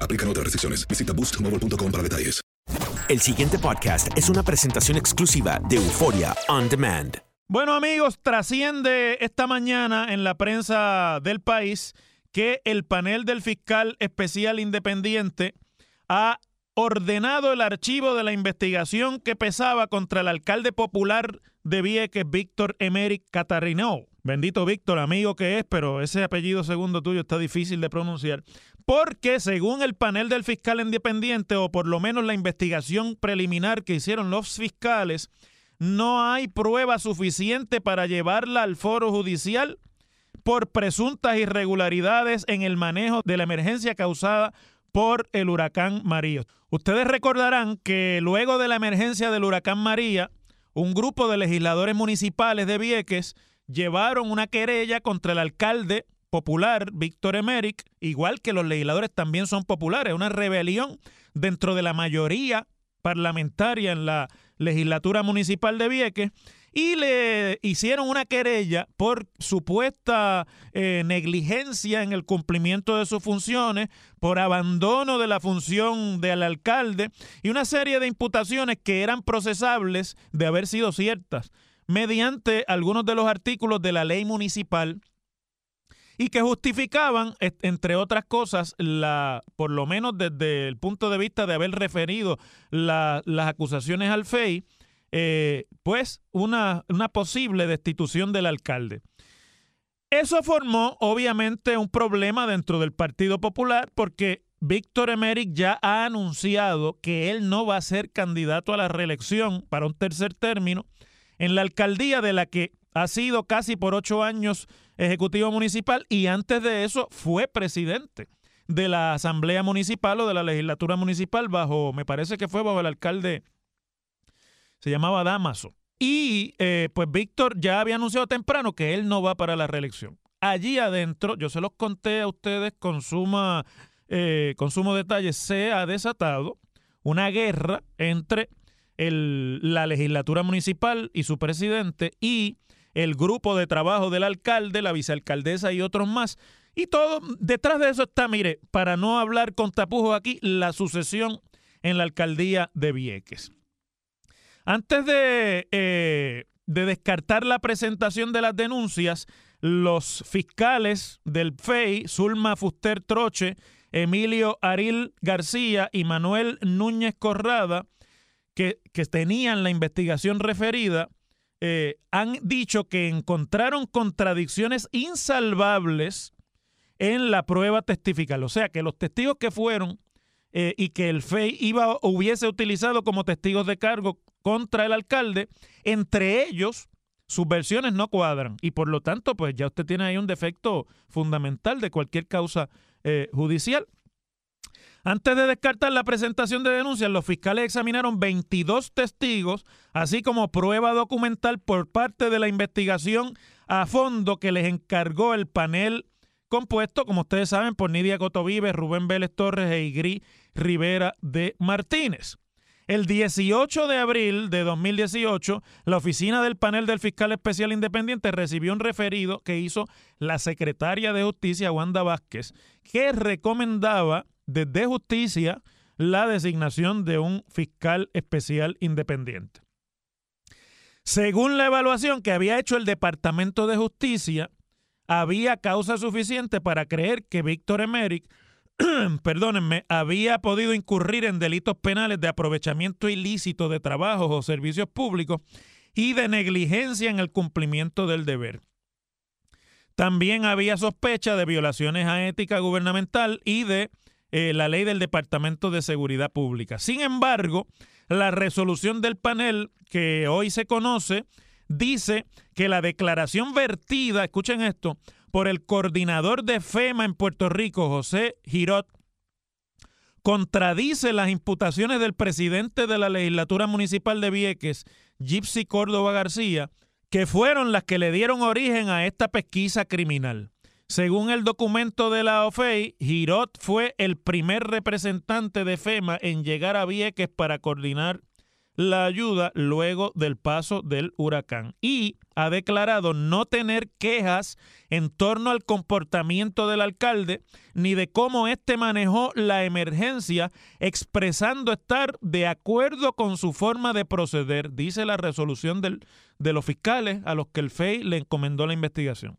Aplican otras restricciones. Visita boostmobile.com para detalles. El siguiente podcast es una presentación exclusiva de Euforia On Demand. Bueno amigos, trasciende esta mañana en la prensa del país que el panel del fiscal especial independiente ha ordenado el archivo de la investigación que pesaba contra el alcalde popular de Vieques, Víctor Emerick Catarrineau. Bendito Víctor, amigo que es, pero ese apellido segundo tuyo está difícil de pronunciar. Porque según el panel del fiscal independiente, o por lo menos la investigación preliminar que hicieron los fiscales, no hay prueba suficiente para llevarla al foro judicial por presuntas irregularidades en el manejo de la emergencia causada por el huracán María. Ustedes recordarán que luego de la emergencia del huracán María, un grupo de legisladores municipales de Vieques llevaron una querella contra el alcalde popular, Víctor Emerick, igual que los legisladores también son populares, una rebelión dentro de la mayoría parlamentaria en la legislatura municipal de Vieques y le hicieron una querella por supuesta eh, negligencia en el cumplimiento de sus funciones, por abandono de la función del alcalde y una serie de imputaciones que eran procesables de haber sido ciertas mediante algunos de los artículos de la ley municipal y que justificaban, entre otras cosas, la, por lo menos desde el punto de vista de haber referido la, las acusaciones al FEI, eh, pues una, una posible destitución del alcalde. Eso formó obviamente un problema dentro del Partido Popular porque Víctor Emerick ya ha anunciado que él no va a ser candidato a la reelección para un tercer término en la alcaldía de la que ha sido casi por ocho años ejecutivo municipal y antes de eso fue presidente de la asamblea municipal o de la legislatura municipal bajo, me parece que fue bajo el alcalde, se llamaba Damaso. Y eh, pues Víctor ya había anunciado temprano que él no va para la reelección. Allí adentro, yo se los conté a ustedes con, suma, eh, con sumo detalle, se ha desatado una guerra entre el, la legislatura municipal y su presidente y el grupo de trabajo del alcalde, la vicealcaldesa y otros más. Y todo, detrás de eso está, mire, para no hablar con tapujos aquí, la sucesión en la alcaldía de Vieques. Antes de, eh, de descartar la presentación de las denuncias, los fiscales del FEI, Zulma Fuster Troche, Emilio Aril García y Manuel Núñez Corrada, que, que tenían la investigación referida, eh, han dicho que encontraron contradicciones insalvables en la prueba testifical. O sea, que los testigos que fueron eh, y que el FEI iba, hubiese utilizado como testigos de cargo contra el alcalde, entre ellos sus versiones no cuadran y por lo tanto pues ya usted tiene ahí un defecto fundamental de cualquier causa eh, judicial. Antes de descartar la presentación de denuncias, los fiscales examinaron 22 testigos, así como prueba documental por parte de la investigación a fondo que les encargó el panel compuesto, como ustedes saben, por Nidia Cotovive, Rubén Vélez Torres e Igri Rivera de Martínez. El 18 de abril de 2018, la oficina del panel del fiscal especial independiente recibió un referido que hizo la secretaria de Justicia, Wanda Vázquez, que recomendaba desde justicia la designación de un fiscal especial independiente. Según la evaluación que había hecho el Departamento de Justicia, había causa suficiente para creer que Víctor Emerick, perdónenme, había podido incurrir en delitos penales de aprovechamiento ilícito de trabajos o servicios públicos y de negligencia en el cumplimiento del deber. También había sospecha de violaciones a ética gubernamental y de eh, la ley del Departamento de Seguridad Pública. Sin embargo, la resolución del panel que hoy se conoce dice que la declaración vertida, escuchen esto, por el coordinador de FEMA en Puerto Rico, José Girot, contradice las imputaciones del presidente de la legislatura municipal de Vieques, Gypsy Córdoba García, que fueron las que le dieron origen a esta pesquisa criminal. Según el documento de la OFEI, Girot fue el primer representante de FEMA en llegar a Vieques para coordinar la ayuda luego del paso del huracán y ha declarado no tener quejas en torno al comportamiento del alcalde ni de cómo éste manejó la emergencia, expresando estar de acuerdo con su forma de proceder, dice la resolución de los fiscales a los que el FEI le encomendó la investigación.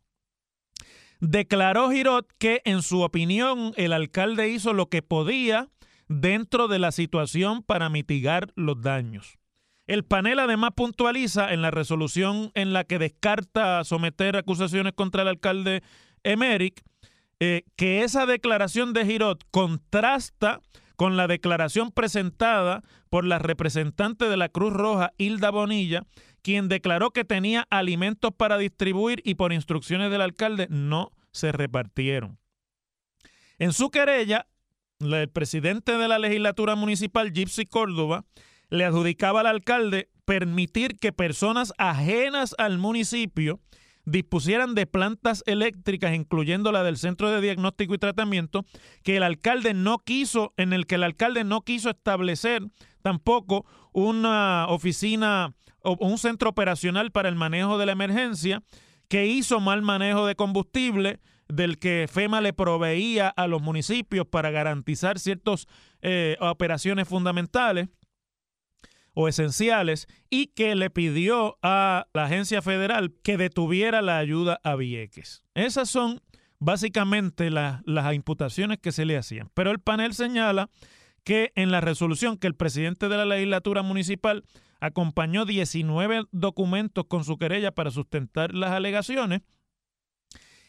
Declaró Girot que, en su opinión, el alcalde hizo lo que podía dentro de la situación para mitigar los daños. El panel además puntualiza en la resolución en la que descarta someter acusaciones contra el alcalde Emerick eh, que esa declaración de Girot contrasta con la declaración presentada por la representante de la Cruz Roja, Hilda Bonilla, quien declaró que tenía alimentos para distribuir y por instrucciones del alcalde no se repartieron. En su querella, el presidente de la legislatura municipal, Gypsy Córdoba, le adjudicaba al alcalde permitir que personas ajenas al municipio dispusieran de plantas eléctricas, incluyendo la del Centro de Diagnóstico y Tratamiento, que el alcalde no quiso, en el que el alcalde no quiso establecer tampoco una oficina o un centro operacional para el manejo de la emergencia, que hizo mal manejo de combustible, del que FEMA le proveía a los municipios para garantizar ciertas eh, operaciones fundamentales o esenciales y que le pidió a la agencia federal que detuviera la ayuda a Vieques. Esas son básicamente las imputaciones que se le hacían. Pero el panel señala que en la resolución que el presidente de la legislatura municipal acompañó 19 documentos con su querella para sustentar las alegaciones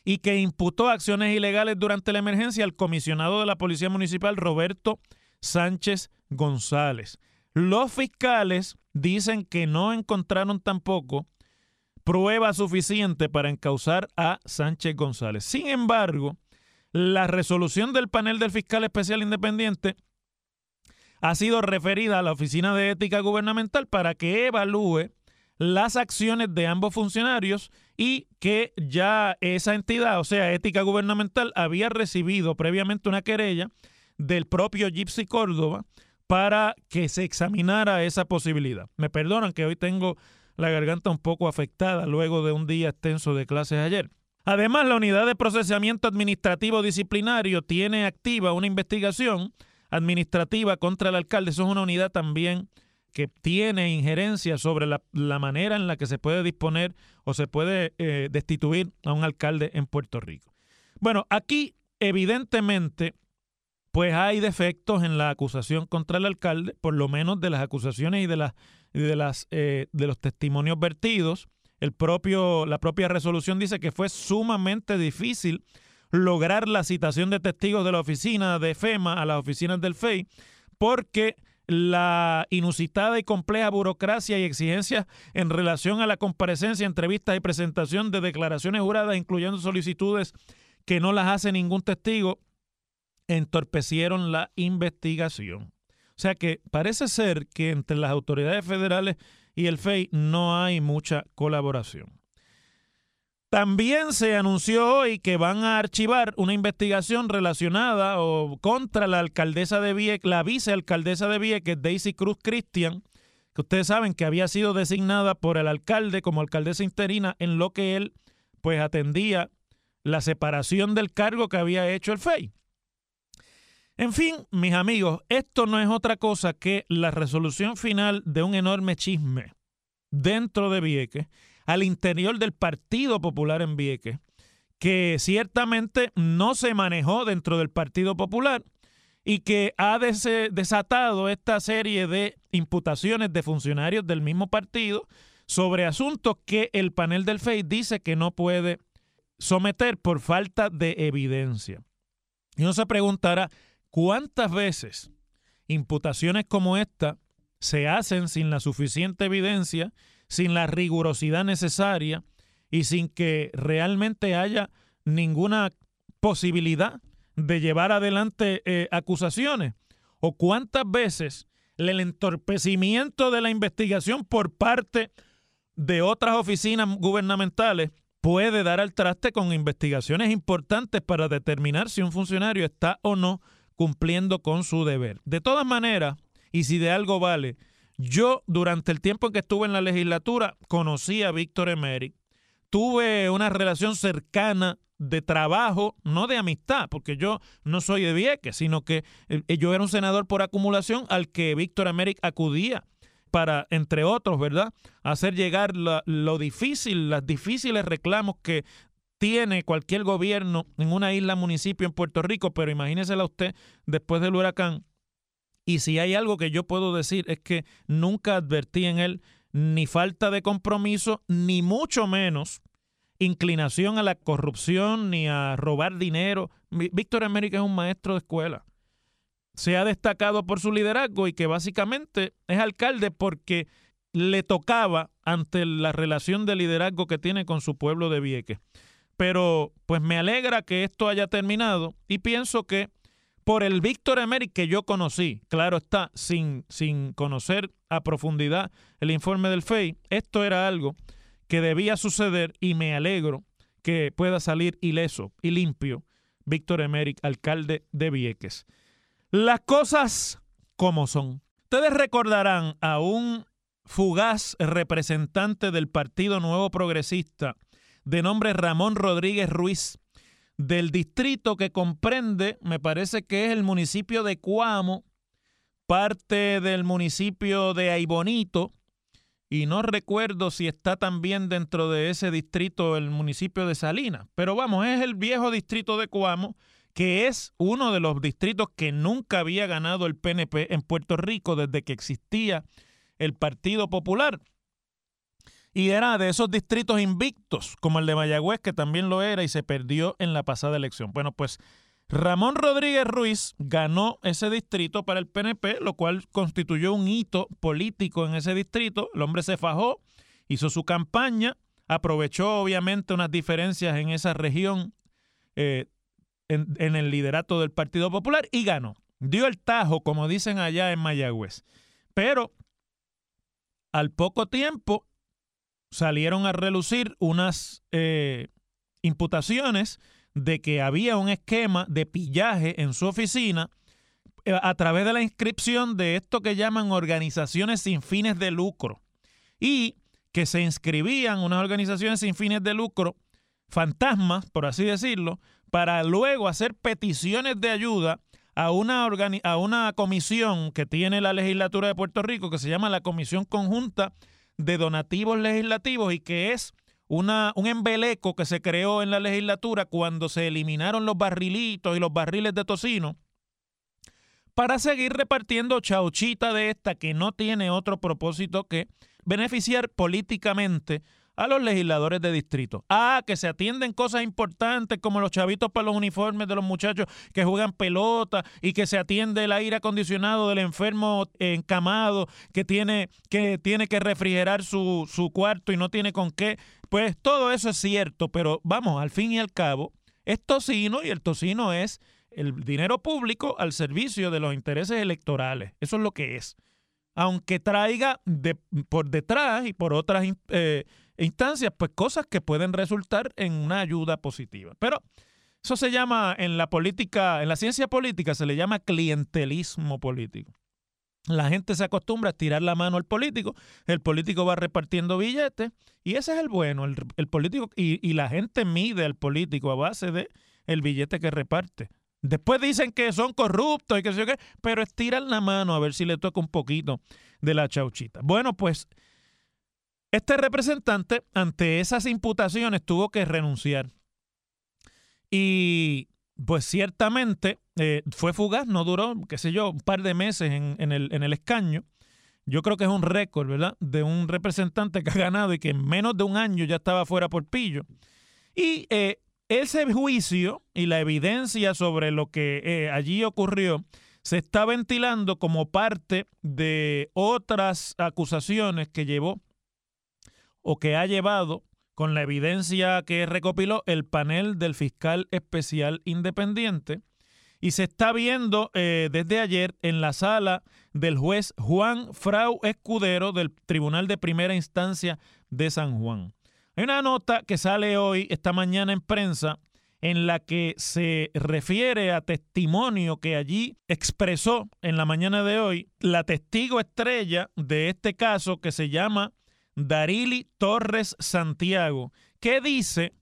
y que imputó acciones ilegales durante la emergencia al comisionado de la Policía Municipal Roberto Sánchez González. Los fiscales dicen que no encontraron tampoco prueba suficiente para encausar a Sánchez González. Sin embargo, la resolución del panel del fiscal especial independiente ha sido referida a la Oficina de Ética Gubernamental para que evalúe las acciones de ambos funcionarios y que ya esa entidad, o sea, Ética Gubernamental, había recibido previamente una querella del propio Gypsy Córdoba para que se examinara esa posibilidad. Me perdonan que hoy tengo la garganta un poco afectada luego de un día extenso de clases ayer. Además, la Unidad de Procesamiento Administrativo Disciplinario tiene activa una investigación administrativa contra el alcalde. Eso es una unidad también que tiene injerencia sobre la, manera en la que se puede disponer o se puede eh, destituir a un alcalde en Puerto Rico. Bueno, aquí evidentemente pues hay defectos en la acusación contra el alcalde, por lo menos de las acusaciones y de las de las eh, de los testimonios vertidos. El propio la propia resolución dice que fue sumamente difícil lograr la citación de testigos de la oficina de FEMA a las oficinas del FEI, porque la inusitada y compleja burocracia y exigencias en relación a la comparecencia, entrevistas y presentación de declaraciones juradas, incluyendo solicitudes que no las hace ningún testigo, entorpecieron la investigación. O sea que parece ser que entre las autoridades federales y el FEI no hay mucha colaboración. También se anunció hoy que van a archivar una investigación relacionada o contra la alcaldesa de Vieques, la vicealcaldesa de Vieques, Daisy Cruz Cristian, que ustedes saben que había sido designada por el alcalde como alcaldesa interina en lo que él pues atendía la separación del cargo que había hecho el FEI. En fin, mis amigos, esto no es otra cosa que la resolución final de un enorme chisme dentro de Vieques al interior del Partido Popular en Vieques, que ciertamente no se manejó dentro del Partido Popular y que ha desatado esta serie de imputaciones de funcionarios del mismo partido sobre asuntos que el panel del FEI dice que no puede someter por falta de evidencia. Y uno se preguntará, ¿cuántas veces imputaciones como esta se hacen sin la suficiente evidencia sin la rigurosidad necesaria y sin que realmente haya ninguna posibilidad de llevar adelante eh, acusaciones? ¿O cuántas veces el entorpecimiento de la investigación por parte de otras oficinas gubernamentales puede dar al traste con investigaciones importantes para determinar si un funcionario está o no cumpliendo con su deber? De todas maneras, y si de algo vale, yo, durante el tiempo en que estuve en la legislatura, conocí a Víctor Emery. Tuve una relación cercana de trabajo, no de amistad, porque yo no soy de Vieques, sino que eh, yo era un senador por acumulación al que Víctor Emerick acudía para, entre otros, ¿verdad?, hacer llegar lo difícil, las difíciles reclamos que tiene cualquier gobierno en una isla, municipio en Puerto Rico, pero imagínesela usted después del huracán, y si hay algo que yo puedo decir es que nunca advertí en él ni falta de compromiso, ni mucho menos inclinación a la corrupción ni a robar dinero. Víctor América es un maestro de escuela. Se ha destacado por su liderazgo y que básicamente es alcalde porque le tocaba ante la relación de liderazgo que tiene con su pueblo de Vieques. Pero pues me alegra que esto haya terminado y pienso que por el Víctor Emery que yo conocí, claro está, sin, sin conocer a profundidad el informe del FEI, esto era algo que debía suceder y me alegro que pueda salir ileso y limpio Víctor Emery, alcalde de Vieques. Las cosas como son. Ustedes recordarán a un fugaz representante del Partido Nuevo Progresista de nombre Ramón Rodríguez Ruiz, del distrito que comprende, me parece que es el municipio de Cuamo, parte del municipio de Aibonito, y no recuerdo si está también dentro de ese distrito el municipio de Salinas, pero vamos, es el viejo distrito de Cuamo, que es uno de los distritos que nunca había ganado el PNP en Puerto Rico desde que existía el Partido Popular y era de esos distritos invictos, como el de Mayagüez, que también lo era y se perdió en la pasada elección. Bueno, pues Ramón Rodríguez Ruiz ganó ese distrito para el PNP, lo cual constituyó un hito político en ese distrito. El hombre se fajó, hizo su campaña, aprovechó obviamente unas diferencias en esa región eh, en, en el liderato del Partido Popular y ganó. Dio el tajo, como dicen allá en Mayagüez. Pero al poco tiempo salieron a relucir unas eh, imputaciones de que había un esquema de pillaje en su oficina eh, a través de la inscripción de esto que llaman organizaciones sin fines de lucro. Y que se inscribían unas organizaciones sin fines de lucro fantasmas, por así decirlo, para luego hacer peticiones de ayuda a una, a una comisión que tiene la legislatura de Puerto Rico que se llama la Comisión Conjunta de donativos legislativos y que es una, un embeleco que se creó en la legislatura cuando se eliminaron los barrilitos y los barriles de tocino para seguir repartiendo chauchita de esta que no tiene otro propósito que beneficiar políticamente a los legisladores de distrito. Ah, que se atienden cosas importantes como los chavitos para los uniformes de los muchachos que juegan pelota y que se atiende el aire acondicionado del enfermo encamado que tiene que, tiene que refrigerar su, su cuarto y no tiene con qué. Pues todo eso es cierto, pero vamos, al fin y al cabo, es tocino y el tocino es el dinero público al servicio de los intereses electorales. Eso es lo que es. Aunque traiga de, por detrás y por otras eh, instancias, pues cosas que pueden resultar en una ayuda positiva. Pero eso se llama en la política, en la ciencia política se le llama clientelismo político. La gente se acostumbra a tirar la mano al político, el político va repartiendo billetes y ese es el bueno, el, político y, y, la gente mide al político a base de el billete que reparte. Después dicen que son corruptos y que sé yo qué, pero estiran la mano a ver si le toca un poquito de la chauchita. Bueno, pues este representante ante esas imputaciones tuvo que renunciar. Y pues ciertamente eh, fue fugaz, no duró, qué sé yo, un par de meses en, el, en el escaño. Yo creo que es un récord, ¿verdad? De un representante que ha ganado y que en menos de un año ya estaba fuera por pillo. Y eh, ese juicio y la evidencia sobre lo que eh, allí ocurrió se está ventilando como parte de otras acusaciones que llevó o que ha llevado con la evidencia que recopiló el panel del fiscal especial independiente y se está viendo eh, desde ayer en la sala del juez Juan Frau Escudero del Tribunal de Primera Instancia de San Juan. Hay una nota que sale hoy, esta mañana en prensa, en la que se refiere a testimonio que allí expresó en la mañana de hoy la testigo estrella de este caso que se llama Darili Torres Santiago, que dice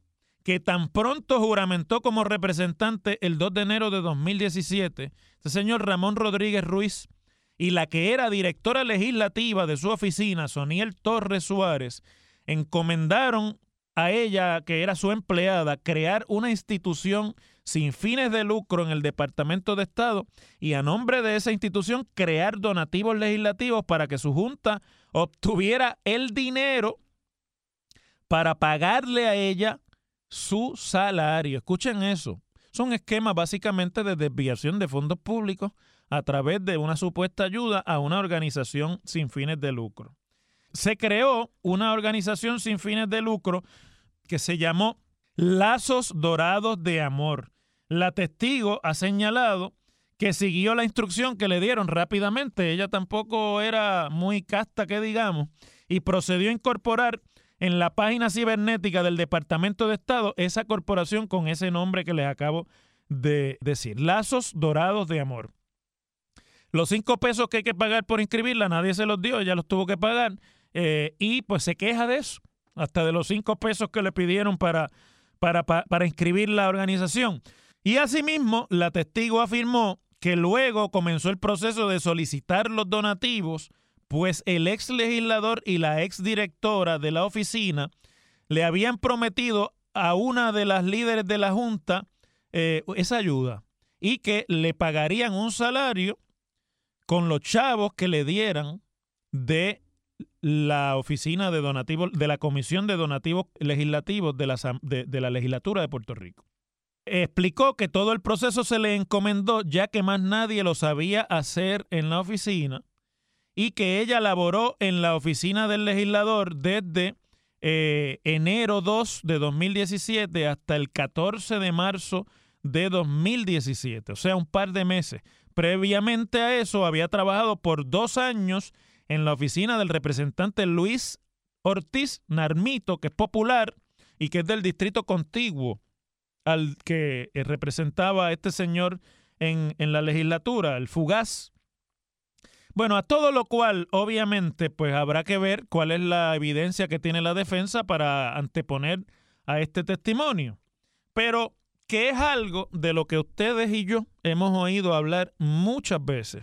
que tan pronto juramentó como representante el 2 de enero de 2017, este señor Ramón Rodríguez Ruiz, y la que era directora legislativa de su oficina, Soniel Torres Suárez, encomendaron a ella, que era su empleada, crear una institución sin fines de lucro en el Departamento de Estado y a nombre de esa institución crear donativos legislativos para que su junta obtuviera el dinero para pagarle a ella su salario. Escuchen eso. Es un esquema básicamente de desviación de fondos públicos a través de una supuesta ayuda a una organización sin fines de lucro. Se creó una organización sin fines de lucro que se llamó Lazos Dorados de Amor. La testigo ha señalado que siguió la instrucción que le dieron rápidamente. Ella tampoco era muy casta, que digamos, y procedió a incorporar en la página cibernética del Departamento de Estado esa corporación con ese nombre que les acabo de decir. Lazos Dorados de Amor. Los cinco pesos que hay que pagar por inscribirla, nadie se los dio, ella los tuvo que pagar. Eh, y pues se queja de eso, hasta de los cinco pesos que le pidieron para, para, para inscribir la organización. Y asimismo, la testigo afirmó que luego comenzó el proceso de solicitar los donativos, pues el ex legislador y la ex directora de la oficina le habían prometido a una de las líderes de la Junta eh, esa ayuda y que le pagarían un salario con los chavos que le dieran de la oficina de donativos, de la Comisión de Donativos Legislativos de la, de la Legislatura de Puerto Rico explicó que todo el proceso se le encomendó ya que más nadie lo sabía hacer en la oficina y que ella laboró en la oficina del legislador desde eh, enero 2 de 2017 hasta el 14 de marzo de 2017, o sea, un par de meses. Previamente a eso había trabajado por dos años en la oficina del representante Luis Ortiz Narmito, que es popular y que es del distrito contiguo al que eh, representaba a este señor en, en la legislatura, el fugaz. Bueno, a todo lo cual, obviamente, pues habrá que ver cuál es la evidencia que tiene la defensa para anteponer a este testimonio. Pero que es algo de lo que ustedes y yo hemos oído hablar muchas veces,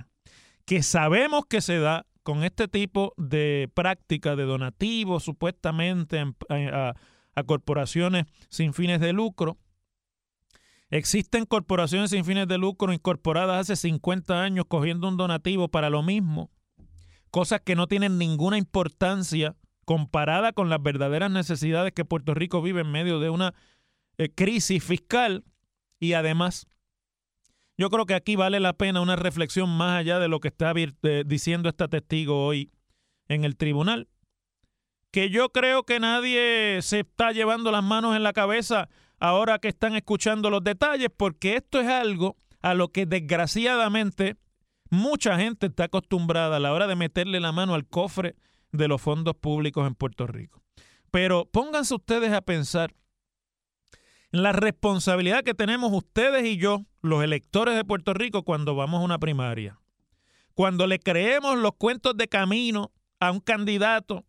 que sabemos que se da con este tipo de práctica de donativos supuestamente a, corporaciones sin fines de lucro, Existen corporaciones sin fines de lucro incorporadas hace 50 años cogiendo un donativo para lo mismo, cosas que no tienen ninguna importancia comparada con las verdaderas necesidades que Puerto Rico vive en medio de una eh, crisis fiscal y además yo creo que aquí vale la pena una reflexión más allá de lo que está diciendo esta testigo hoy en el tribunal. Que yo creo que nadie se está llevando las manos en la cabeza ahora que están escuchando los detalles, porque esto es algo a lo que desgraciadamente mucha gente está acostumbrada a la hora de meterle la mano al cofre de los fondos públicos en Puerto Rico. Pero pónganse ustedes a pensar la responsabilidad que tenemos ustedes y yo, los electores de Puerto Rico, cuando vamos a una primaria. Cuando le creemos los cuentos de camino a un candidato,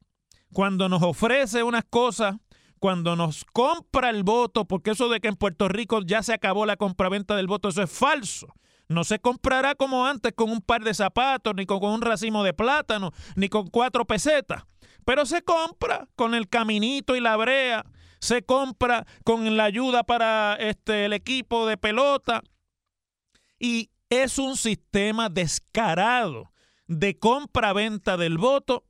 cuando nos ofrece unas cosas, cuando nos compra el voto, porque eso de que en Puerto Rico ya se acabó la compraventa del voto, eso es falso. No se comprará como antes con un par de zapatos, ni con, un racimo de plátano, ni con cuatro pesetas. Pero se compra con el caminito y la brea se compra con la ayuda para este, el equipo de pelota. Y es un sistema descarado de compra-venta del voto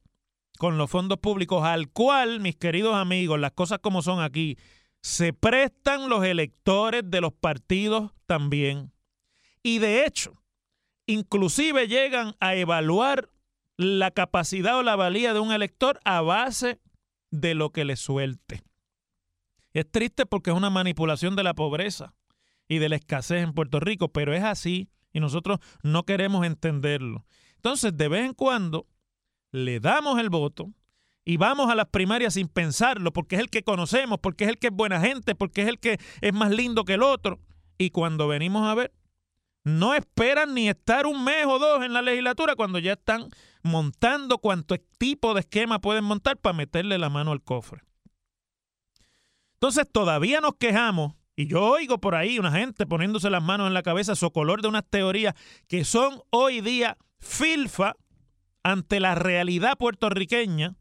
con los fondos públicos, al cual, mis queridos amigos, las cosas como son aquí, se prestan los electores de los partidos también. Y de hecho, inclusive llegan a evaluar la capacidad o la valía de un elector a base de lo que le suelte. Es triste porque es una manipulación de la pobreza y de la escasez en Puerto Rico, pero es así y nosotros no queremos entenderlo. Entonces, de vez en cuando, le damos el voto y vamos a las primarias sin pensarlo, porque es el que conocemos, porque es el que es buena gente, porque es el que es más lindo que el otro. Y cuando venimos a ver, no esperan ni estar un mes o dos en la legislatura cuando ya están montando cuánto tipo de esquema pueden montar para meterle la mano al cofre. Entonces todavía nos quejamos, y yo oigo por ahí una gente poniéndose las manos en la cabeza, color de unas teorías que son hoy día filfa ante la realidad puertorriqueña,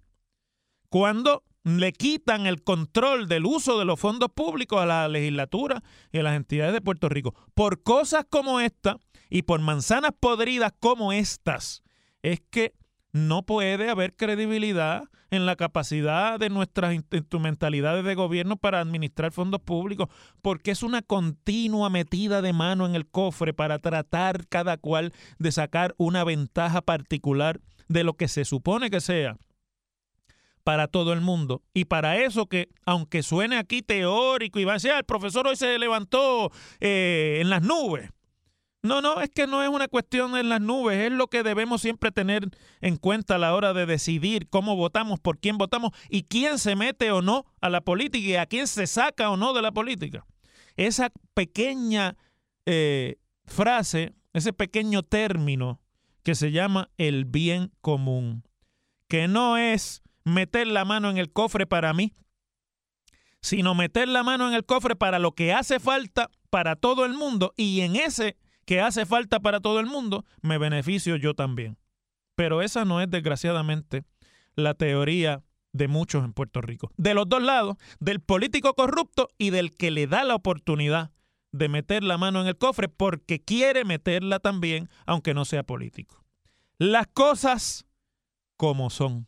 cuando le quitan el control del uso de los fondos públicos a la legislatura y a las entidades de Puerto Rico. Por cosas como esta y por manzanas podridas como estas, es que no puede haber credibilidad en la capacidad de nuestras instrumentalidades de gobierno para administrar fondos públicos, porque es una continua metida de mano en el cofre para tratar cada cual de sacar una ventaja particular de lo que se supone que sea para todo el mundo. Y para eso que, aunque suene aquí teórico y va a decir, ah, el profesor hoy se levantó eh, en las nubes, no, no, es que no es una cuestión en las nubes, es lo que debemos siempre tener en cuenta a la hora de decidir cómo votamos, por quién votamos y quién se mete o no a la política y a quién se saca o no de la política. Esa pequeña eh, frase, ese pequeño término que se llama el bien común, que no es meter la mano en el cofre para mí, sino meter la mano en el cofre para lo que hace falta para todo el mundo y en ese que hace falta para todo el mundo, me beneficio yo también. Pero esa no es desgraciadamente la teoría de muchos en Puerto Rico. De los dos lados, del político corrupto y del que le da la oportunidad de meter la mano en el cofre porque quiere meterla también, aunque no sea político. Las cosas como son.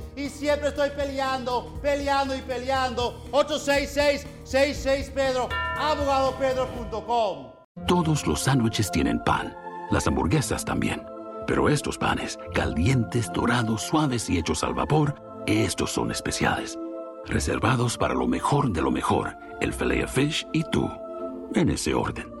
Y siempre estoy peleando, peleando y peleando. 866-66 Pedro, abogadopedro.com. Todos los sándwiches tienen pan. Las hamburguesas también. Pero estos panes, calientes, dorados, suaves y hechos al vapor, estos son especiales. Reservados para lo mejor de lo mejor, el filet fish y tú, en ese orden.